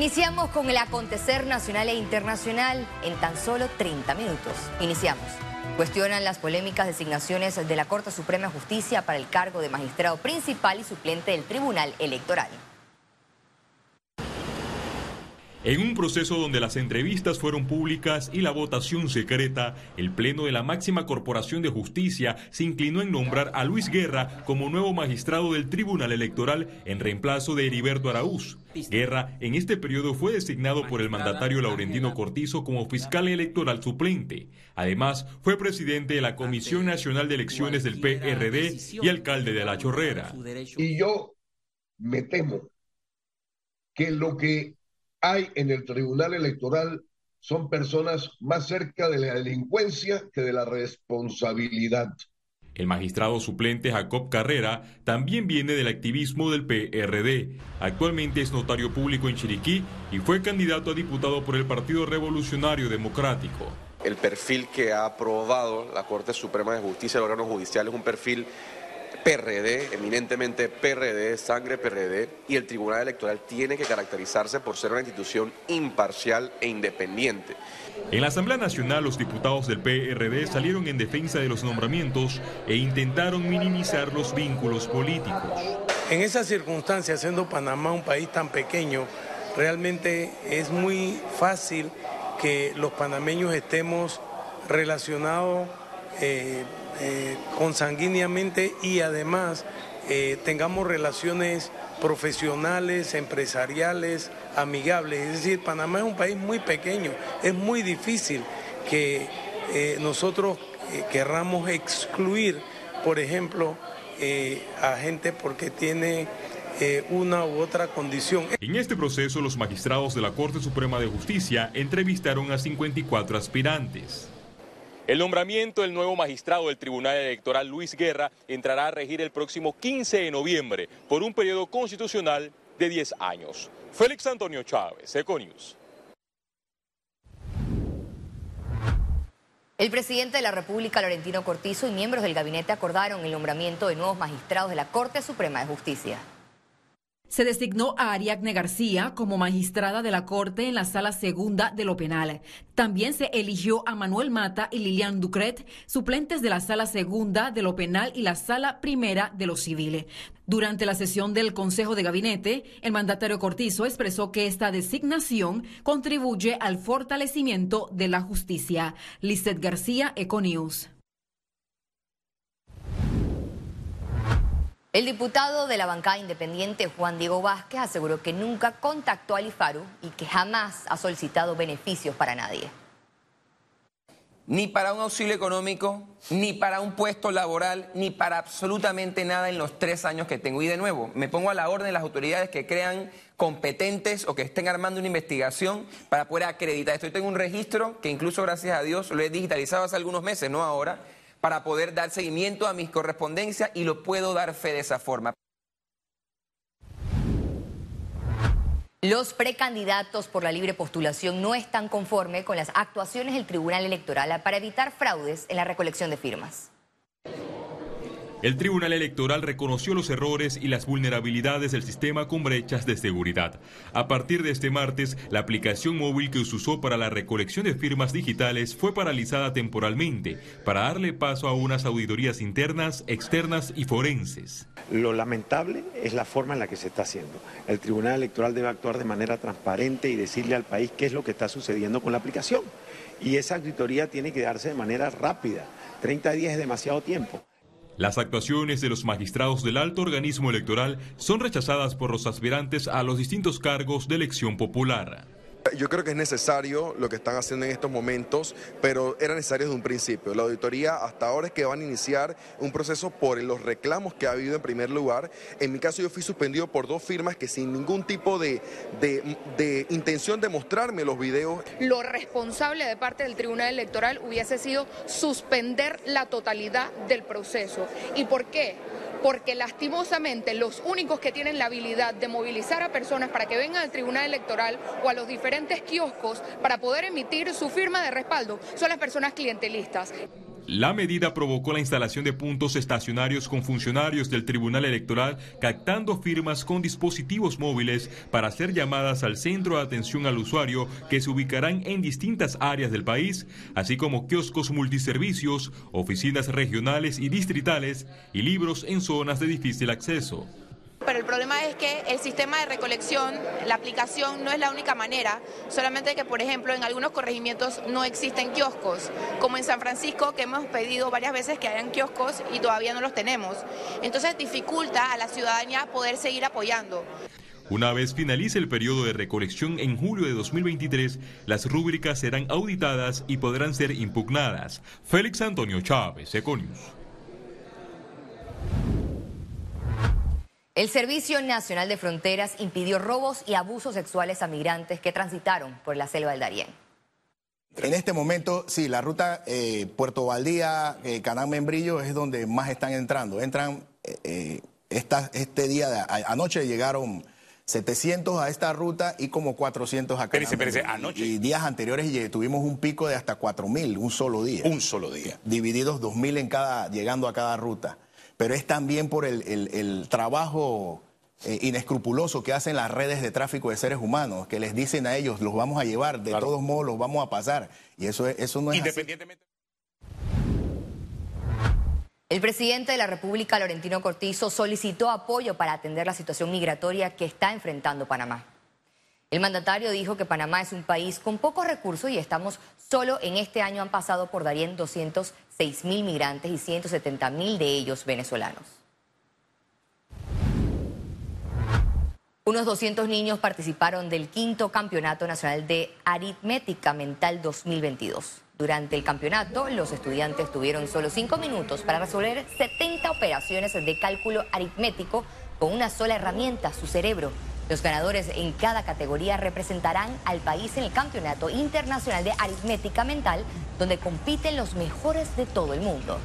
Iniciamos con el acontecer nacional e internacional en tan solo 30 minutos. Iniciamos. Cuestionan las polémicas designaciones de la Corte Suprema de Justicia para el cargo de magistrado principal y suplente del Tribunal Electoral. En un proceso donde las entrevistas fueron públicas y la votación secreta, el Pleno de la máxima corporación de justicia se inclinó en nombrar a Luis Guerra como nuevo magistrado del Tribunal Electoral en reemplazo de Heriberto Araúz. Guerra en este periodo fue designado por el mandatario Laurentino Cortizo como fiscal electoral suplente. Además, fue presidente de la Comisión Nacional de Elecciones del PRD y alcalde de La Chorrera. Y yo me temo que lo que hay en el Tribunal Electoral son personas más cerca de la delincuencia que de la responsabilidad. El magistrado suplente Jacob Carrera también viene del activismo del PRD. Actualmente es notario público en Chiriquí y fue candidato a diputado por el Partido Revolucionario Democrático. El perfil que ha aprobado la Corte Suprema de Justicia, el órgano judicial, es un perfil PRD, eminentemente PRD, sangre PRD, y el Tribunal Electoral tiene que caracterizarse por ser una institución imparcial e independiente. En la Asamblea Nacional, los diputados del PRD salieron en defensa de los nombramientos e intentaron minimizar los vínculos políticos. En esas circunstancias, siendo Panamá un país tan pequeño, realmente es muy fácil que los panameños estemos relacionados eh, eh, consanguíneamente y además eh, tengamos relaciones profesionales, empresariales, amigables. Es decir, Panamá es un país muy pequeño, es muy difícil que eh, nosotros querramos excluir, por ejemplo, a gente porque tiene una u otra condición. En este proceso, los magistrados de la Corte Suprema de Justicia entrevistaron a 54 aspirantes. El nombramiento del nuevo magistrado del Tribunal Electoral, Luis Guerra, entrará a regir el próximo 15 de noviembre por un periodo constitucional de 10 años. Félix Antonio Chávez, Econius. El presidente de la República, Laurentino Cortizo, y miembros del gabinete acordaron el nombramiento de nuevos magistrados de la Corte Suprema de Justicia. Se designó a Ariadne García como magistrada de la Corte en la Sala Segunda de lo Penal. También se eligió a Manuel Mata y Lilian Ducret, suplentes de la Sala Segunda de lo Penal y la Sala Primera de lo Civil. Durante la sesión del Consejo de Gabinete, el mandatario Cortizo expresó que esta designación contribuye al fortalecimiento de la justicia. Lizeth García, Econews. El diputado de la bancada independiente, Juan Diego Vázquez, aseguró que nunca contactó a Lifaru y que jamás ha solicitado beneficios para nadie. Ni para un auxilio económico, ni para un puesto laboral, ni para absolutamente nada en los tres años que tengo. Y de nuevo, me pongo a la orden de las autoridades que crean competentes o que estén armando una investigación para poder acreditar esto. Yo tengo un registro que incluso gracias a Dios lo he digitalizado hace algunos meses, no ahora, para poder dar seguimiento a mis correspondencias y lo puedo dar fe de esa forma. Los precandidatos por la libre postulación no están conformes con las actuaciones del Tribunal Electoral para evitar fraudes en la recolección de firmas. El Tribunal Electoral reconoció los errores y las vulnerabilidades del sistema con brechas de seguridad. A partir de este martes, la aplicación móvil que se usó para la recolección de firmas digitales fue paralizada temporalmente para darle paso a unas auditorías internas, externas y forenses. Lo lamentable es la forma en la que se está haciendo. El Tribunal Electoral debe actuar de manera transparente y decirle al país qué es lo que está sucediendo con la aplicación. Y esa auditoría tiene que darse de manera rápida. 30 días es demasiado tiempo. Las actuaciones de los magistrados del alto organismo electoral son rechazadas por los aspirantes a los distintos cargos de elección popular. Yo creo que es necesario lo que están haciendo en estos momentos, pero era necesario desde un principio. La auditoría hasta ahora es que van a iniciar un proceso por los reclamos que ha habido en primer lugar. En mi caso yo fui suspendido por dos firmas que sin ningún tipo de, de intención de mostrarme los videos. Lo responsable de parte del Tribunal Electoral hubiese sido suspender la totalidad del proceso. ¿Y por qué? Porque lastimosamente los únicos que tienen la habilidad de movilizar a personas para que vengan al Tribunal Electoral o a los diferentes kioscos para poder emitir su firma de respaldo son las personas clientelistas. La medida provocó la instalación de puntos estacionarios con funcionarios del Tribunal Electoral captando firmas con dispositivos móviles para hacer llamadas al centro de atención al usuario que se ubicarán en distintas áreas del país, así como kioscos multiservicios, oficinas regionales y distritales y libros en zonas de difícil acceso. Pero el problema es que el sistema de recolección, la aplicación no es la única manera, solamente que, por ejemplo, en algunos corregimientos no existen kioscos, como en San Francisco, que hemos pedido varias veces que hayan kioscos y todavía no los tenemos. Entonces dificulta a la ciudadanía poder seguir apoyando. Una vez finalice el periodo de recolección en julio de 2023, las rúbricas serán auditadas y podrán ser impugnadas. Félix Antonio Chávez, Econius. El Servicio Nacional de Fronteras impidió robos y abusos sexuales a migrantes que transitaron por la selva del Darién. En este momento, sí, la ruta eh, Puerto Valdía, eh, Canán Membrillo es donde más están entrando. Entran, eh, este día, de, anoche llegaron 700 a esta ruta y como 400 a Canán. Espérese, anoche. Y días anteriores tuvimos un pico de hasta 4.000, un solo día. Un solo día. Divididos 2.000 en cada, llegando a cada ruta pero es también por el, trabajo eh, inescrupuloso que hacen las redes de tráfico de seres humanos, que les dicen a ellos, los vamos a llevar, de todos modos los vamos a pasar. Y eso, eso no es Independientemente. El presidente de la República, Laurentino Cortizo, solicitó apoyo para atender la situación migratoria que está enfrentando Panamá. El mandatario dijo que Panamá es un país con pocos recursos y estamos solo en este año han pasado por Darien 200 6 mil migrantes y 170 mil de ellos venezolanos. Unos 200 niños participaron del quinto Campeonato Nacional de Aritmética Mental 2022. Durante el campeonato, los estudiantes tuvieron solo 5 minutos para resolver 70 operaciones de cálculo aritmético con una sola herramienta, su cerebro. Los ganadores en cada categoría representarán al país en el Campeonato Internacional de Aritmética Mental, donde compiten los mejores de todo el mundo.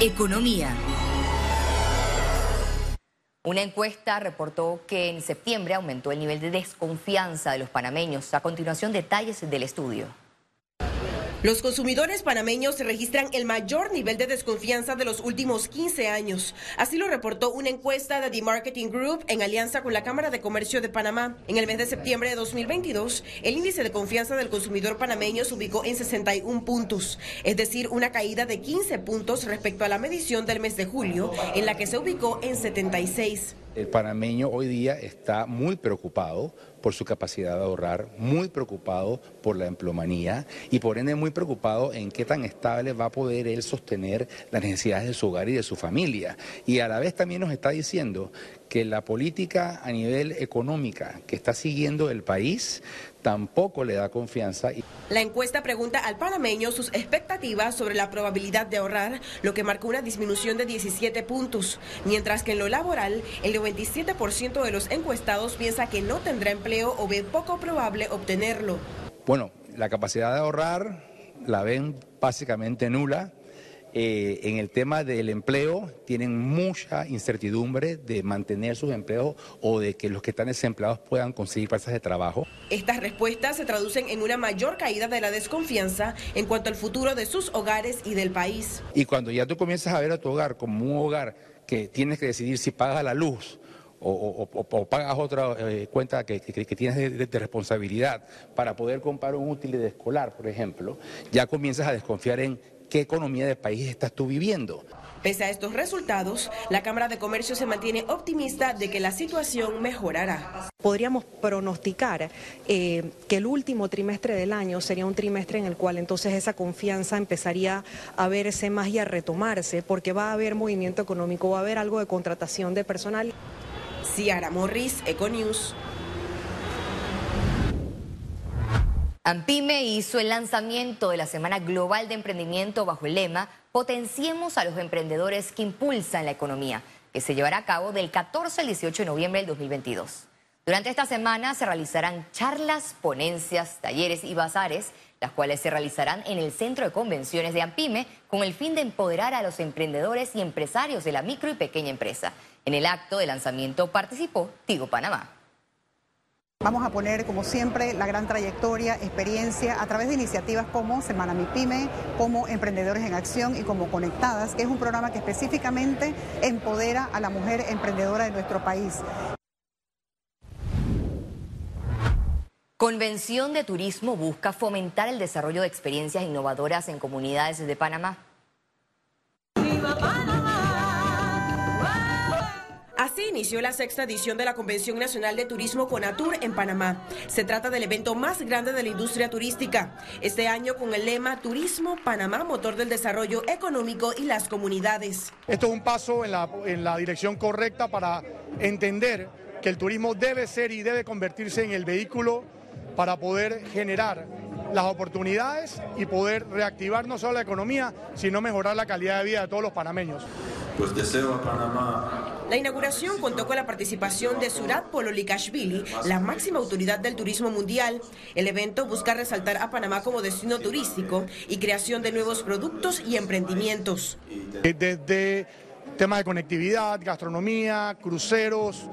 Economía. Una encuesta reportó que en septiembre aumentó el nivel de desconfianza de los panameños. A continuación, detalles del estudio. Los consumidores panameños registran el mayor nivel de desconfianza de los últimos 15 años. Así lo reportó una encuesta de The Marketing Group en alianza con la Cámara de Comercio de Panamá. En el mes de septiembre de 2022, el índice de confianza del consumidor panameño se ubicó en 61 puntos, es decir, una caída de 15 puntos respecto a la medición del mes de julio, en la que se ubicó en 76. El panameño hoy día está muy preocupado por su capacidad de ahorrar, muy preocupado por la emplomanía y por ende muy preocupado en qué tan estable va a poder él sostener las necesidades de su hogar y de su familia. Y a la vez también nos está diciendo que la política a nivel económica que está siguiendo el país tampoco le da confianza. La encuesta pregunta al panameño sus expectativas sobre la probabilidad de ahorrar, lo que marcó una disminución de 17 puntos, mientras que en lo laboral, el 97% de los encuestados piensa que no tendrá empleo o ve poco probable obtenerlo. Bueno, la capacidad de ahorrar la ven básicamente nula eh, en el tema del empleo tienen mucha incertidumbre de mantener sus empleos o de que los que están desempleados puedan conseguir plazas de trabajo. Estas respuestas se traducen en una mayor caída de la desconfianza en cuanto al futuro de sus hogares y del país. Y cuando ya tú comienzas a ver a tu hogar como un hogar que tienes que decidir si pagas la luz, o, pagas otra eh, cuenta que, tienes de, responsabilidad para poder comprar un útil de escolar, por ejemplo, ya comienzas a desconfiar en qué economía de país estás tú viviendo. Pese a estos resultados, la Cámara de Comercio se mantiene optimista de que la situación mejorará. Podríamos pronosticar eh, que el último trimestre del año sería un trimestre en el cual entonces esa confianza empezaría a verse más y a retomarse, porque va a haber movimiento económico, va a haber algo de contratación de personal. Ciara Morris, Econews. Ampime hizo el lanzamiento de la Semana Global de Emprendimiento bajo el lema Potenciemos a los emprendedores que impulsan la economía, que se llevará a cabo del 14 al 18 de noviembre del 2022. Durante esta semana se realizarán charlas, ponencias, talleres y bazares, las cuales se realizarán en el Centro de Convenciones de Ampime con el fin de empoderar a los emprendedores y empresarios de la micro y pequeña empresa. En el acto de lanzamiento participó Tigo Panamá. Vamos a poner, como siempre, la gran trayectoria, experiencia a través de iniciativas como Semana Mi Pyme, como Emprendedores en Acción y como Conectadas, que es un programa que específicamente empodera a la mujer emprendedora de nuestro país. Convención de Turismo busca fomentar el desarrollo de experiencias innovadoras en comunidades de Panamá. Así inició la sexta edición de la Convención Nacional de Turismo Conatur en Panamá. Se trata del evento más grande de la industria turística. Este año con el lema Turismo Panamá, motor del desarrollo económico y las comunidades. Esto es un paso en la, en la dirección correcta para entender que el turismo debe ser y debe convertirse en el vehículo para poder generar las oportunidades y poder reactivar no solo la economía, sino mejorar la calidad de vida de todos los panameños. Pues deseo a Panamá. La inauguración contó con la participación de Surat Pololikashvili, la máxima autoridad del turismo mundial. El evento busca resaltar a Panamá como destino turístico y creación de nuevos productos y emprendimientos. Desde temas de conectividad, gastronomía, cruceros,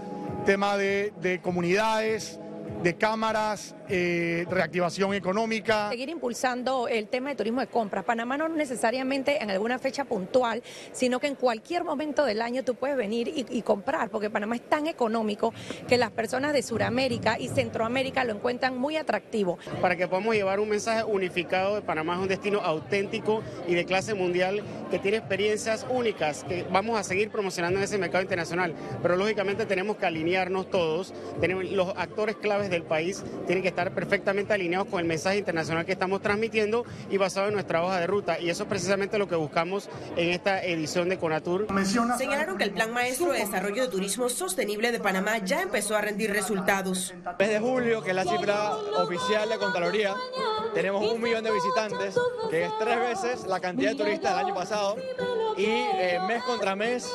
tema de comunidades, de cámaras, eh, reactivación económica. Seguir impulsando el tema de turismo de compras. Panamá no necesariamente en alguna fecha puntual, sino que en cualquier momento del año tú puedes venir y, y comprar, porque Panamá es tan económico que las personas de Sudamérica y Centroamérica lo encuentran muy atractivo. Para que podamos llevar un mensaje unificado de Panamá es un destino auténtico y de clase mundial que tiene experiencias únicas que vamos a seguir promocionando en ese mercado internacional. Pero lógicamente tenemos que alinearnos todos, tenemos los actores claves del país tienen que estar perfectamente alineados con el mensaje internacional que estamos transmitiendo y basado en nuestra hoja de ruta. Y eso es precisamente lo que buscamos en esta edición de Conatur. Señalaron que el Plan Maestro de Desarrollo de Turismo Sostenible de Panamá ya empezó a rendir resultados. Mes de julio, que es la cifra oficial de Contraloría, tenemos un millón de visitantes, que es tres veces la cantidad de turistas del año pasado. Y eh, mes contra mes,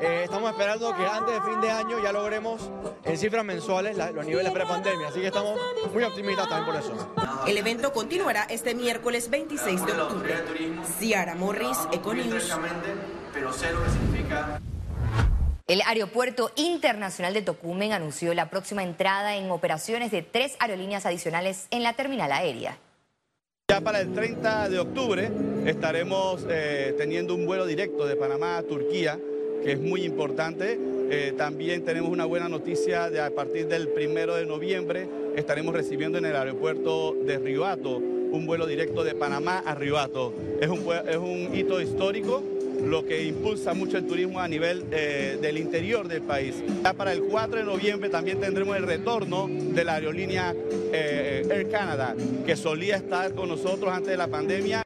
eh, estamos esperando que antes de fin de año ya logremos en cifras mensuales la, los niveles pre-pandemia. Así que estamos muy optimistas también por eso. El evento continuará este miércoles 26 de octubre. Ciara Morris, Econews. Pero sé lo que significa. El Aeropuerto Internacional de Tocumen anunció la próxima entrada en operaciones de tres aerolíneas adicionales en la terminal aérea. Ya para el 30 de octubre estaremos eh, teniendo un vuelo directo de Panamá a Turquía, que es muy importante. Eh, también tenemos una buena noticia de a partir del primero de noviembre estaremos recibiendo en el aeropuerto de Ribato un vuelo directo de Panamá a Ribato. Es un, es un hito histórico lo que impulsa mucho el turismo a nivel eh, del interior del país. Ya para el 4 de noviembre también tendremos el retorno de la aerolínea eh, Air Canada, que solía estar con nosotros antes de la pandemia.